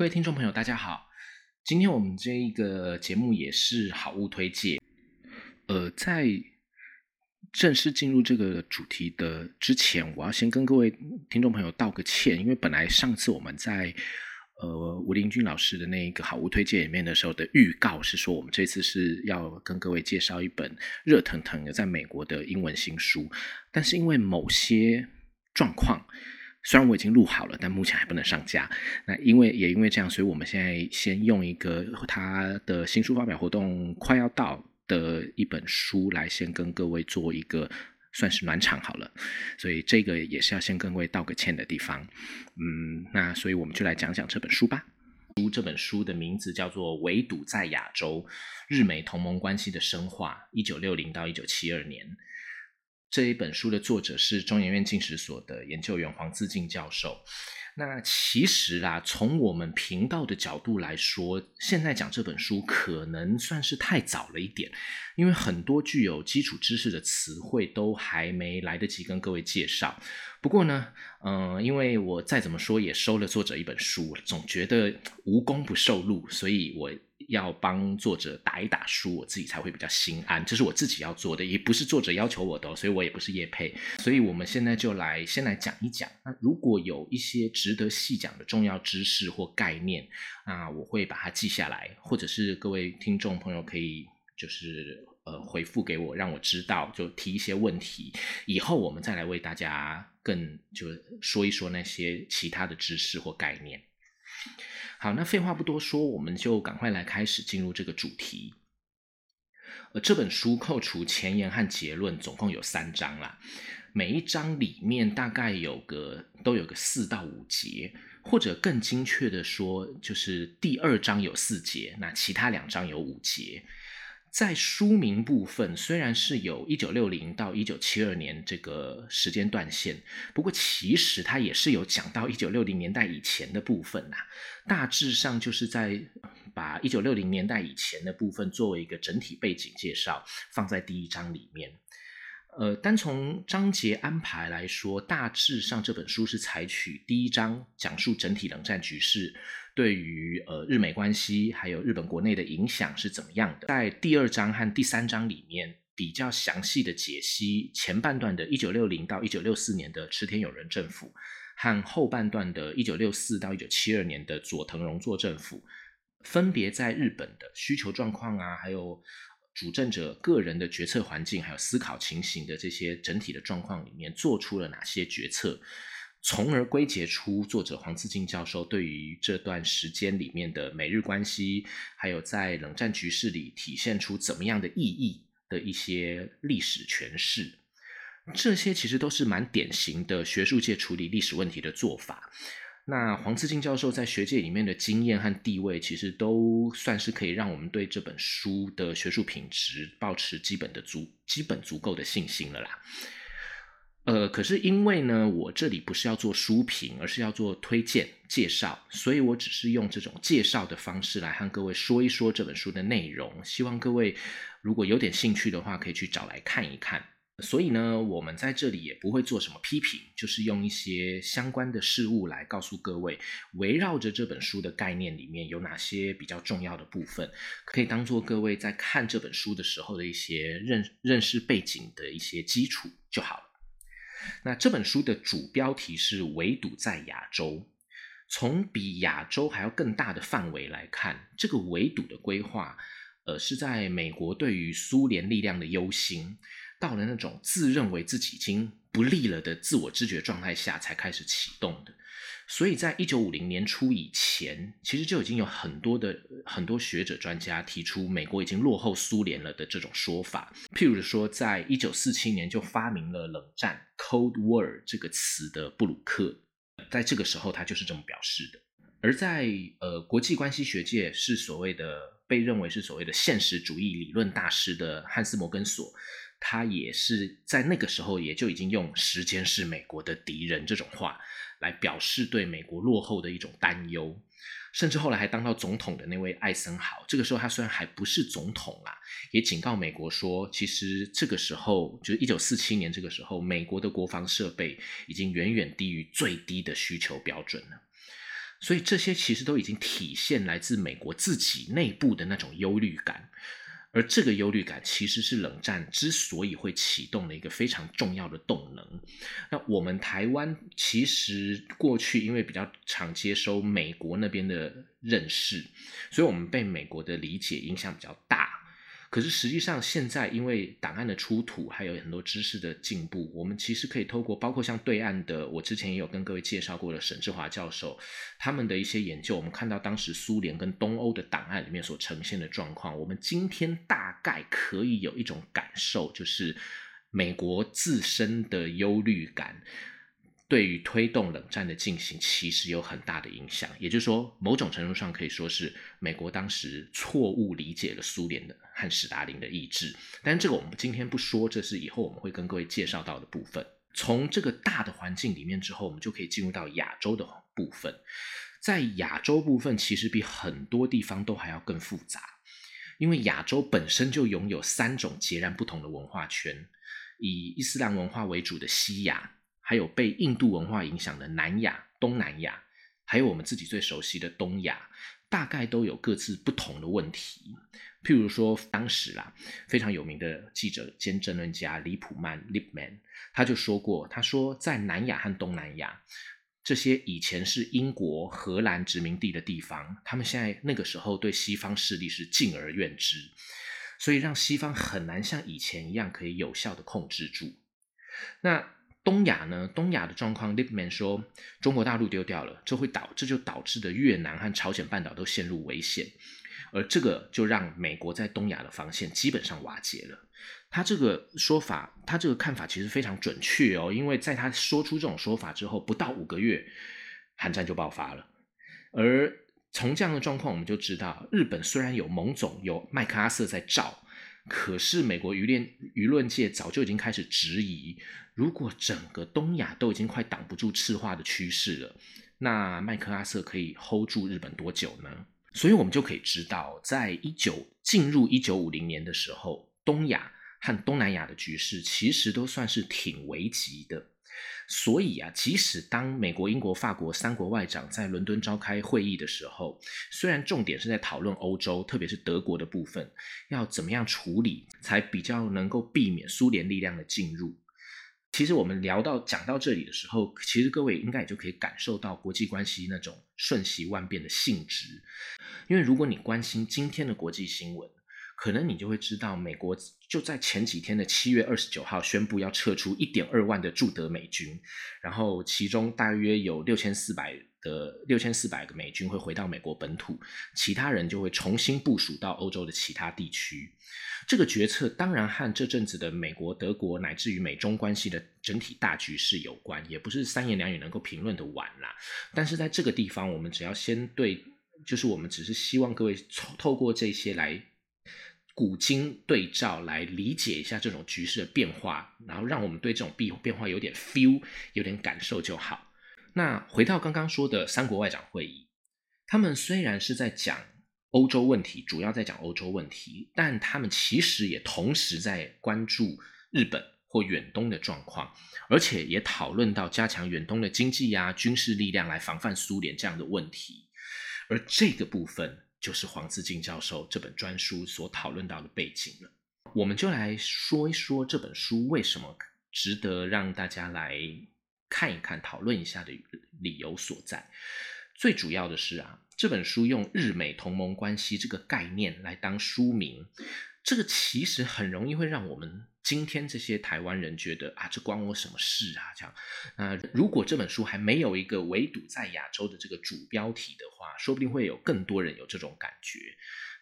各位听众朋友，大家好。今天我们这一个节目也是好物推荐。呃，在正式进入这个主题的之前，我要先跟各位听众朋友道个歉，因为本来上次我们在呃吴林军老师的那一个好物推荐里面的时候的预告是说，我们这次是要跟各位介绍一本热腾腾的在美国的英文新书，但是因为某些状况。虽然我已经录好了，但目前还不能上架。那因为也因为这样，所以我们现在先用一个他的新书发表活动快要到的一本书来先跟各位做一个算是暖场好了。所以这个也是要先跟各位道个歉的地方。嗯，那所以我们就来讲讲这本书吧。书这本书的名字叫做《围堵在亚洲：日美同盟关系的深化（一九六零到一九七二年）》。这一本书的作者是中研院进史所的研究员黄自进教授。那其实啊，从我们频道的角度来说，现在讲这本书可能算是太早了一点，因为很多具有基础知识的词汇都还没来得及跟各位介绍。不过呢，嗯，因为我再怎么说也收了作者一本书，总觉得无功不受禄，所以我。要帮作者打一打书，我自己才会比较心安。这是我自己要做的，也不是作者要求我的，所以我也不是叶配。所以我们现在就来先来讲一讲。那如果有一些值得细讲的重要知识或概念，那我会把它记下来，或者是各位听众朋友可以就是呃回复给我，让我知道，就提一些问题，以后我们再来为大家更就说一说那些其他的知识或概念。好，那废话不多说，我们就赶快来开始进入这个主题。呃，这本书扣除前言和结论，总共有三章啦。每一章里面大概有个都有个四到五节，或者更精确的说，就是第二章有四节，那其他两章有五节。在书名部分，虽然是有一九六零到一九七二年这个时间段线，不过其实它也是有讲到一九六零年代以前的部分呐。大致上就是在把一九六零年代以前的部分作为一个整体背景介绍，放在第一章里面。呃，单从章节安排来说，大致上这本书是采取第一章讲述整体冷战局势。对于呃日美关系还有日本国内的影响是怎么样的？在第二章和第三章里面比较详细的解析前半段的1960到1964年的池田友人政府，和后半段的1964到1972年的佐藤荣作政府，分别在日本的需求状况啊，还有主政者个人的决策环境，还有思考情形的这些整体的状况里面，做出了哪些决策？从而归结出作者黄自进教授对于这段时间里面的美日关系，还有在冷战局势里体现出怎么样的意义的一些历史诠释，这些其实都是蛮典型的学术界处理历史问题的做法。那黄自进教授在学界里面的经验和地位，其实都算是可以让我们对这本书的学术品质保持基本的足、基本足够的信心了啦。呃，可是因为呢，我这里不是要做书评，而是要做推荐介绍，所以我只是用这种介绍的方式来和各位说一说这本书的内容。希望各位如果有点兴趣的话，可以去找来看一看。所以呢，我们在这里也不会做什么批评，就是用一些相关的事物来告诉各位，围绕着这本书的概念里面有哪些比较重要的部分，可以当做各位在看这本书的时候的一些认认识背景的一些基础就好了。那这本书的主标题是“围堵在亚洲”。从比亚洲还要更大的范围来看，这个围堵的规划，呃，是在美国对于苏联力量的忧心，到了那种自认为自己已经不利了的自我知觉状态下才开始启动的。所以在一九五零年初以前，其实就已经有很多的很多学者专家提出美国已经落后苏联了的这种说法。譬如说，在一九四七年就发明了冷战 （Cold War） 这个词的布鲁克，在这个时候他就是这么表示的。而在呃国际关系学界是所谓的被认为是所谓的现实主义理论大师的汉斯·摩根索，他也是在那个时候也就已经用“时间是美国的敌人”这种话。来表示对美国落后的一种担忧，甚至后来还当到总统的那位艾森豪，这个时候他虽然还不是总统啊，也警告美国说，其实这个时候就是一九四七年这个时候，美国的国防设备已经远远低于最低的需求标准了。所以这些其实都已经体现来自美国自己内部的那种忧虑感。而这个忧虑感其实是冷战之所以会启动的一个非常重要的动能。那我们台湾其实过去因为比较常接收美国那边的认识，所以我们被美国的理解影响比较大。可是实际上，现在因为档案的出土，还有很多知识的进步，我们其实可以透过包括像对岸的，我之前也有跟各位介绍过的沈志华教授他们的一些研究，我们看到当时苏联跟东欧的档案里面所呈现的状况，我们今天大概可以有一种感受，就是美国自身的忧虑感。对于推动冷战的进行，其实有很大的影响。也就是说，某种程度上可以说是美国当时错误理解了苏联的和史达林的意志。但这个我们今天不说，这是以后我们会跟各位介绍到的部分。从这个大的环境里面之后，我们就可以进入到亚洲的部分。在亚洲部分，其实比很多地方都还要更复杂，因为亚洲本身就拥有三种截然不同的文化圈，以伊斯兰文化为主的西亚。还有被印度文化影响的南亚、东南亚，还有我们自己最熟悉的东亚，大概都有各自不同的问题。譬如说，当时啦非常有名的记者兼政论家李普曼 （Lipman） 他就说过，他说在南亚和东南亚这些以前是英国、荷兰殖民地的地方，他们现在那个时候对西方势力是敬而远之，所以让西方很难像以前一样可以有效的控制住。那东亚呢？东亚的状况，Lipman 说，中国大陆丢掉了，这会导，这就导致的越南和朝鲜半岛都陷入危险，而这个就让美国在东亚的防线基本上瓦解了。他这个说法，他这个看法其实非常准确哦，因为在他说出这种说法之后，不到五个月，韩战就爆发了。而从这样的状况，我们就知道，日本虽然有盟总、有麦克阿瑟在罩。可是，美国舆论舆论界早就已经开始质疑，如果整个东亚都已经快挡不住赤化的趋势了，那麦克阿瑟可以 hold 住日本多久呢？所以，我们就可以知道，在一九进入一九五零年的时候，东亚和东南亚的局势其实都算是挺危急的。所以啊，即使当美国、英国、法国三国外长在伦敦召开会议的时候，虽然重点是在讨论欧洲，特别是德国的部分，要怎么样处理才比较能够避免苏联力量的进入。其实我们聊到讲到这里的时候，其实各位应该也就可以感受到国际关系那种瞬息万变的性质。因为如果你关心今天的国际新闻，可能你就会知道，美国就在前几天的七月二十九号宣布要撤出一点二万的驻德美军，然后其中大约有六千四百的六千四百个美军会回到美国本土，其他人就会重新部署到欧洲的其他地区。这个决策当然和这阵子的美国、德国乃至于美中关系的整体大局势有关，也不是三言两语能够评论的完啦。但是在这个地方，我们只要先对，就是我们只是希望各位透过这些来。古今对照来理解一下这种局势的变化，然后让我们对这种变变化有点 feel，有点感受就好。那回到刚刚说的三国外长会议，他们虽然是在讲欧洲问题，主要在讲欧洲问题，但他们其实也同时在关注日本或远东的状况，而且也讨论到加强远东的经济呀、军事力量来防范苏联这样的问题。而这个部分。就是黄自敬教授这本专书所讨论到的背景了。我们就来说一说这本书为什么值得让大家来看一看、讨论一下的理由所在。最主要的是啊，这本书用日美同盟关系这个概念来当书名，这个其实很容易会让我们。今天这些台湾人觉得啊，这关我什么事啊？这样，那如果这本书还没有一个围堵在亚洲的这个主标题的话，说不定会有更多人有这种感觉。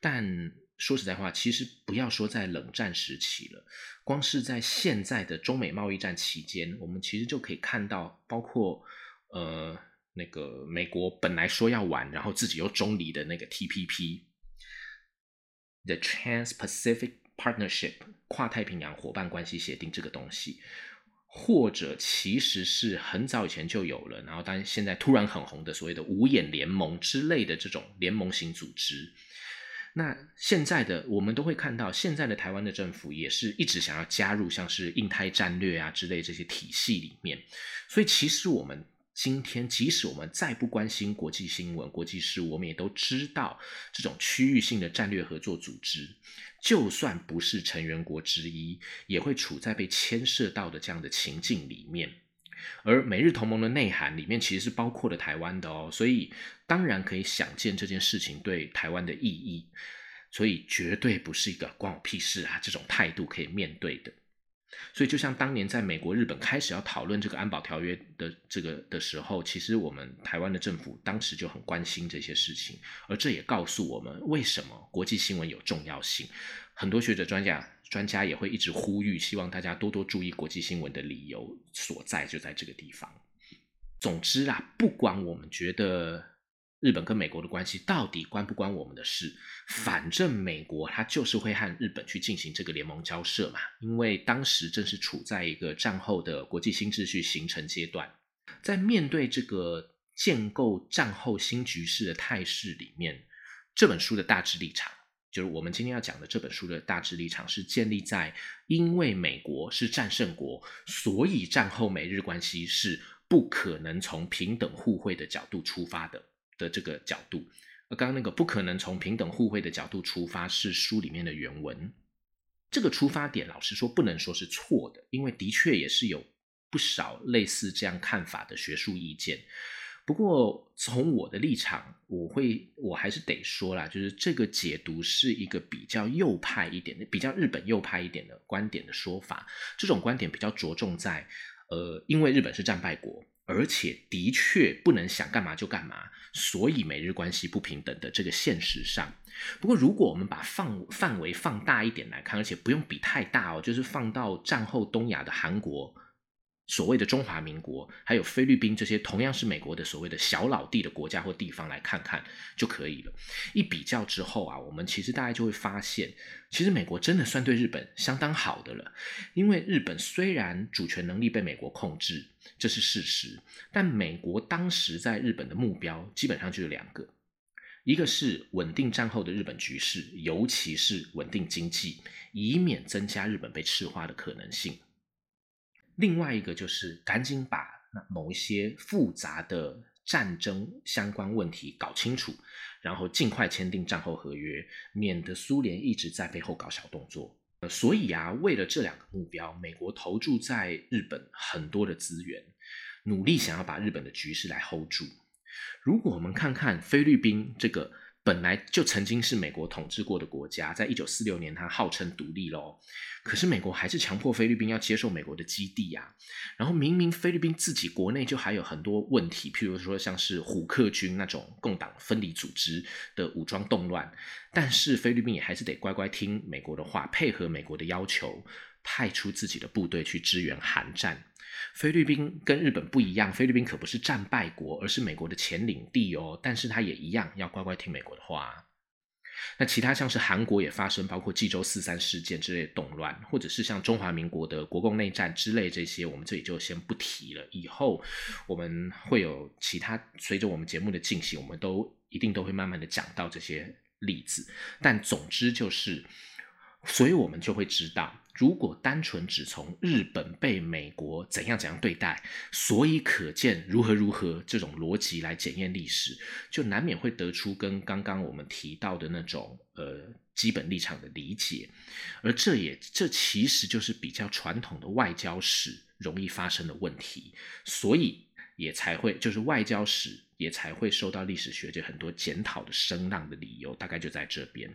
但说实在话，其实不要说在冷战时期了，光是在现在的中美贸易战期间，我们其实就可以看到，包括呃那个美国本来说要玩，然后自己又中离的那个 T P P The Trans-Pacific。Partnership 跨太平洋伙伴关系协定这个东西，或者其实是很早以前就有了，然后但现在突然很红的所谓的五眼联盟之类的这种联盟型组织。那现在的我们都会看到，现在的台湾的政府也是一直想要加入像是印太战略啊之类这些体系里面。所以其实我们今天，即使我们再不关心国际新闻、国际事务，我们也都知道，这种区域性的战略合作组织，就算不是成员国之一，也会处在被牵涉到的这样的情境里面。而美日同盟的内涵里面，其实是包括了台湾的哦，所以当然可以想见这件事情对台湾的意义，所以绝对不是一个关我屁事啊这种态度可以面对的。所以，就像当年在美国、日本开始要讨论这个安保条约的这个的时候，其实我们台湾的政府当时就很关心这些事情，而这也告诉我们为什么国际新闻有重要性。很多学者、专家、专家也会一直呼吁，希望大家多多注意国际新闻的理由所在，就在这个地方。总之啊，不管我们觉得。日本跟美国的关系到底关不关我们的事？反正美国它就是会和日本去进行这个联盟交涉嘛，因为当时正是处在一个战后的国际新秩序形成阶段，在面对这个建构战后新局势的态势里面，这本书的大致立场，就是我们今天要讲的这本书的大致立场，是建立在因为美国是战胜国，所以战后美日关系是不可能从平等互惠的角度出发的。的这个角度，而刚刚那个不可能从平等互惠的角度出发，是书里面的原文。这个出发点，老实说不能说是错的，因为的确也是有不少类似这样看法的学术意见。不过从我的立场，我会我还是得说啦，就是这个解读是一个比较右派一点的、比较日本右派一点的观点的说法。这种观点比较着重在，呃，因为日本是战败国。而且的确不能想干嘛就干嘛，所以美日关系不平等的这个现实上。不过，如果我们把范范围放大一点来看，而且不用比太大哦，就是放到战后东亚的韩国。所谓的中华民国，还有菲律宾这些同样是美国的所谓的小老弟的国家或地方来看看就可以了。一比较之后啊，我们其实大家就会发现，其实美国真的算对日本相当好的了。因为日本虽然主权能力被美国控制，这是事实，但美国当时在日本的目标基本上就是两个：一个是稳定战后的日本局势，尤其是稳定经济，以免增加日本被赤化的可能性。另外一个就是赶紧把那某一些复杂的战争相关问题搞清楚，然后尽快签订战后合约，免得苏联一直在背后搞小动作。所以啊，为了这两个目标，美国投注在日本很多的资源，努力想要把日本的局势来 hold 住。如果我们看看菲律宾这个。本来就曾经是美国统治过的国家，在一九四六年，它号称独立喽。可是美国还是强迫菲律宾要接受美国的基地呀。然后明明菲律宾自己国内就还有很多问题，譬如说像是虎克军那种共党分离组织的武装动乱，但是菲律宾也还是得乖乖听美国的话，配合美国的要求，派出自己的部队去支援韩战。菲律宾跟日本不一样，菲律宾可不是战败国，而是美国的前领地哦。但是它也一样要乖乖听美国的话。那其他像是韩国也发生包括济州四三事件之类动乱，或者是像中华民国的国共内战之类这些，我们这里就先不提了。以后我们会有其他随着我们节目的进行，我们都一定都会慢慢的讲到这些例子。但总之就是。所以我们就会知道，如果单纯只从日本被美国怎样怎样对待，所以可见如何如何这种逻辑来检验历史，就难免会得出跟刚刚我们提到的那种呃基本立场的理解，而这也这其实就是比较传统的外交史容易发生的问题，所以也才会就是外交史也才会受到历史学界很多检讨的声浪的理由，大概就在这边。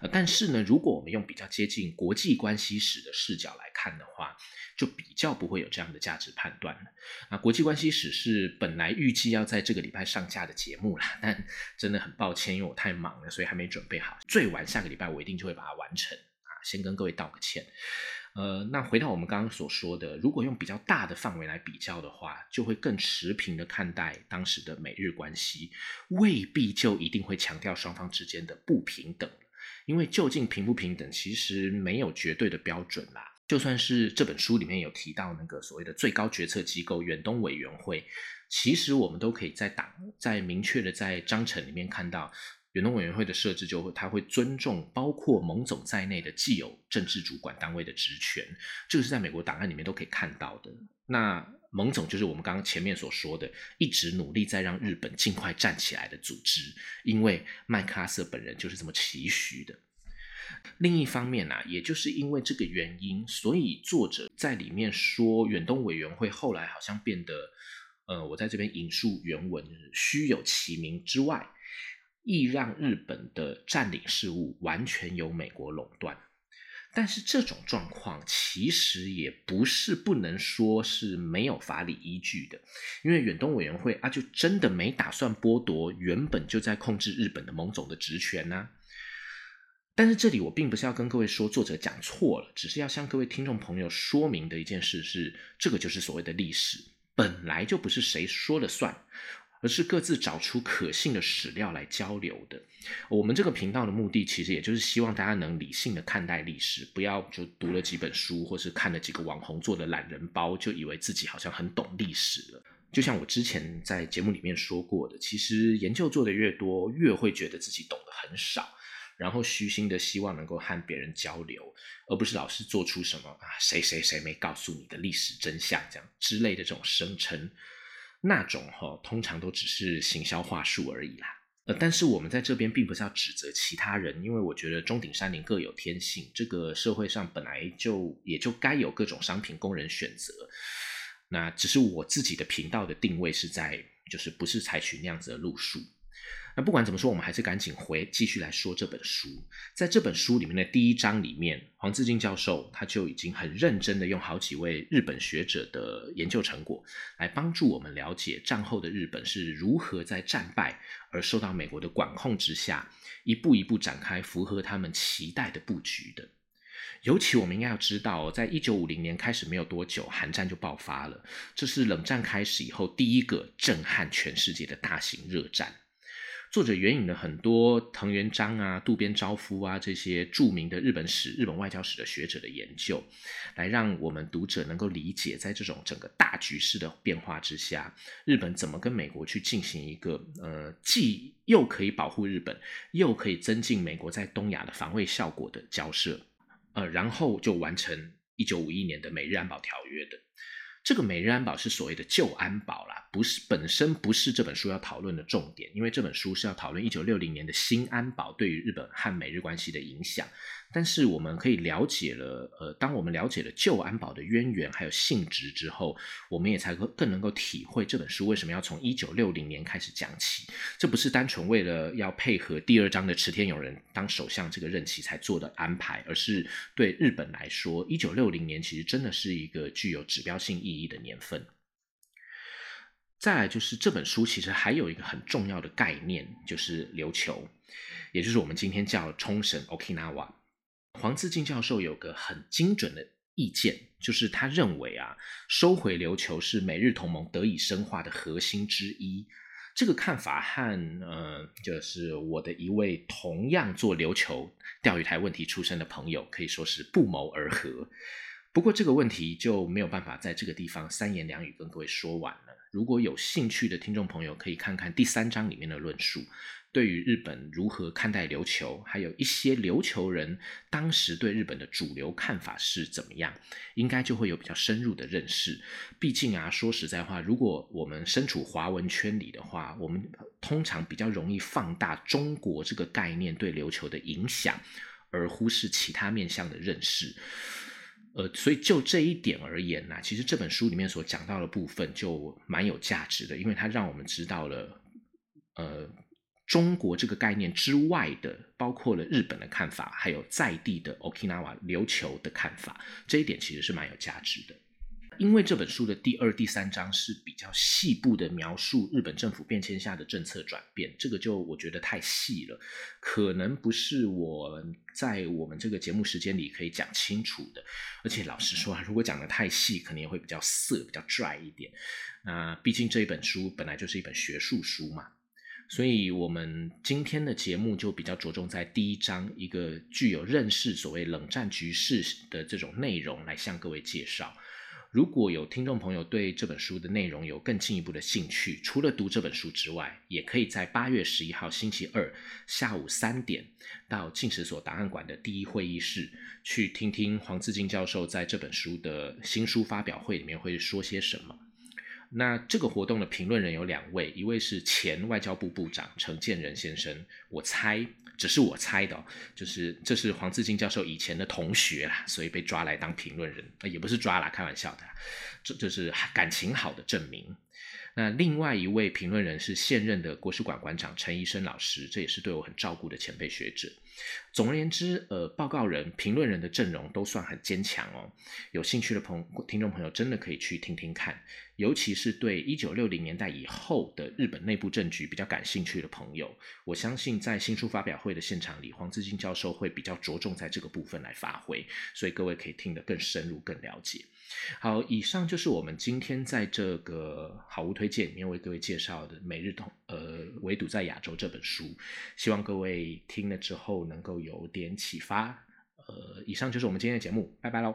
呃，但是呢，如果我们用比较接近国际关系史的视角来看的话，就比较不会有这样的价值判断了。那国际关系史是本来预计要在这个礼拜上架的节目啦，但真的很抱歉，因为我太忙了，所以还没准备好。最晚下个礼拜我一定就会把它完成啊，先跟各位道个歉。呃，那回到我们刚刚所说的，如果用比较大的范围来比较的话，就会更持平的看待当时的美日关系，未必就一定会强调双方之间的不平等。因为究竟平不平等，其实没有绝对的标准啦。就算是这本书里面有提到那个所谓的最高决策机构远东委员会，其实我们都可以在党在明确的在章程里面看到，远东委员会的设置就会，他会尊重包括蒙总在内的既有政治主管单位的职权，这个是在美国档案里面都可以看到的。那蒙总就是我们刚刚前面所说的，一直努力在让日本尽快站起来的组织，因为麦克阿瑟本人就是这么期许的。另一方面呢，也就是因为这个原因，所以作者在里面说，远东委员会后来好像变得，呃，我在这边引述原文，虚有其名之外。亦让日本的占领事务完全由美国垄断，但是这种状况其实也不是不能说是没有法理依据的，因为远东委员会啊，就真的没打算剥夺原本就在控制日本的盟总的职权呢。但是这里我并不是要跟各位说作者讲错了，只是要向各位听众朋友说明的一件事是，这个就是所谓的历史，本来就不是谁说了算。而是各自找出可信的史料来交流的。我们这个频道的目的，其实也就是希望大家能理性的看待历史，不要就读了几本书，或是看了几个网红做的懒人包，就以为自己好像很懂历史了。就像我之前在节目里面说过的，其实研究做的越多，越会觉得自己懂得很少，然后虚心的希望能够和别人交流，而不是老是做出什么啊谁谁谁没告诉你的历史真相这样之类的这种声称。那种哈，通常都只是行销话术而已啦。呃，但是我们在这边并不是要指责其他人，因为我觉得中鼎山林各有天性，这个社会上本来就也就该有各种商品供人选择。那只是我自己的频道的定位是在，就是不是采取那样子的路数。那不管怎么说，我们还是赶紧回继续来说这本书。在这本书里面的第一章里面，黄自进教授他就已经很认真的用好几位日本学者的研究成果，来帮助我们了解战后的日本是如何在战败而受到美国的管控之下，一步一步展开符合他们期待的布局的。尤其我们应该要知道，在一九五零年开始没有多久，韩战就爆发了，这是冷战开始以后第一个震撼全世界的大型热战。作者援引了很多藤原章啊、渡边昭夫啊这些著名的日本史、日本外交史的学者的研究，来让我们读者能够理解，在这种整个大局势的变化之下，日本怎么跟美国去进行一个呃，既又可以保护日本，又可以增进美国在东亚的防卫效果的交涉，呃，然后就完成一九五一年的美日安保条约的。这个美日安保是所谓的旧安保啦，不是本身不是这本书要讨论的重点，因为这本书是要讨论一九六零年的新安保对于日本和美日关系的影响。但是我们可以了解了，呃，当我们了解了旧安保的渊源还有性质之后，我们也才更能够体会这本书为什么要从一九六零年开始讲起。这不是单纯为了要配合第二章的池田勇人当首相这个任期才做的安排，而是对日本来说，一九六零年其实真的是一个具有指标性意义的年份。再来就是这本书其实还有一个很重要的概念，就是琉球，也就是我们今天叫冲绳 （Okinawa）。黄自进教授有个很精准的意见，就是他认为啊，收回琉球是美日同盟得以深化的核心之一。这个看法和呃，就是我的一位同样做琉球钓鱼台问题出身的朋友，可以说是不谋而合。不过这个问题就没有办法在这个地方三言两语跟各位说完了。如果有兴趣的听众朋友，可以看看第三章里面的论述。对于日本如何看待琉球，还有一些琉球人当时对日本的主流看法是怎么样，应该就会有比较深入的认识。毕竟啊，说实在话，如果我们身处华文圈里的话，我们通常比较容易放大中国这个概念对琉球的影响，而忽视其他面向的认识。呃，所以就这一点而言呢，其实这本书里面所讲到的部分就蛮有价值的，因为它让我们知道了，呃。中国这个概念之外的，包括了日本的看法，还有在地的 Okinawa 琉球的看法，这一点其实是蛮有价值的。因为这本书的第二、第三章是比较细部的描述日本政府变迁下的政策转变，这个就我觉得太细了，可能不是我在我们这个节目时间里可以讲清楚的。而且老实说啊，如果讲的太细，可能也会比较涩、比较拽一点。那毕竟这一本书本来就是一本学术书嘛。所以，我们今天的节目就比较着重在第一章一个具有认识所谓冷战局势的这种内容来向各位介绍。如果有听众朋友对这本书的内容有更进一步的兴趣，除了读这本书之外，也可以在八月十一号星期二下午三点到进食所档案馆的第一会议室去听听黄自金教授在这本书的新书发表会里面会说些什么。那这个活动的评论人有两位，一位是前外交部部长陈建仁先生，我猜。只是我猜的，就是这是黄自金教授以前的同学啦，所以被抓来当评论人，也不是抓啦，开玩笑的，这就是感情好的证明。那另外一位评论人是现任的国史馆馆长陈医生老师，这也是对我很照顾的前辈学者。总而言之，呃，报告人、评论人的阵容都算很坚强哦。有兴趣的朋友听众朋友，真的可以去听听看，尤其是对一九六零年代以后的日本内部政局比较感兴趣的朋友，我相信在新书发表会的现场里，黄自敬教授会比较着重在这个部分来发挥，所以各位可以听得更深入、更了解。好，以上就是我们今天在这个好物推荐里面为各位介绍的《每日同》呃围堵在亚洲这本书，希望各位听了之后能够有点启发。呃，以上就是我们今天的节目，拜拜喽。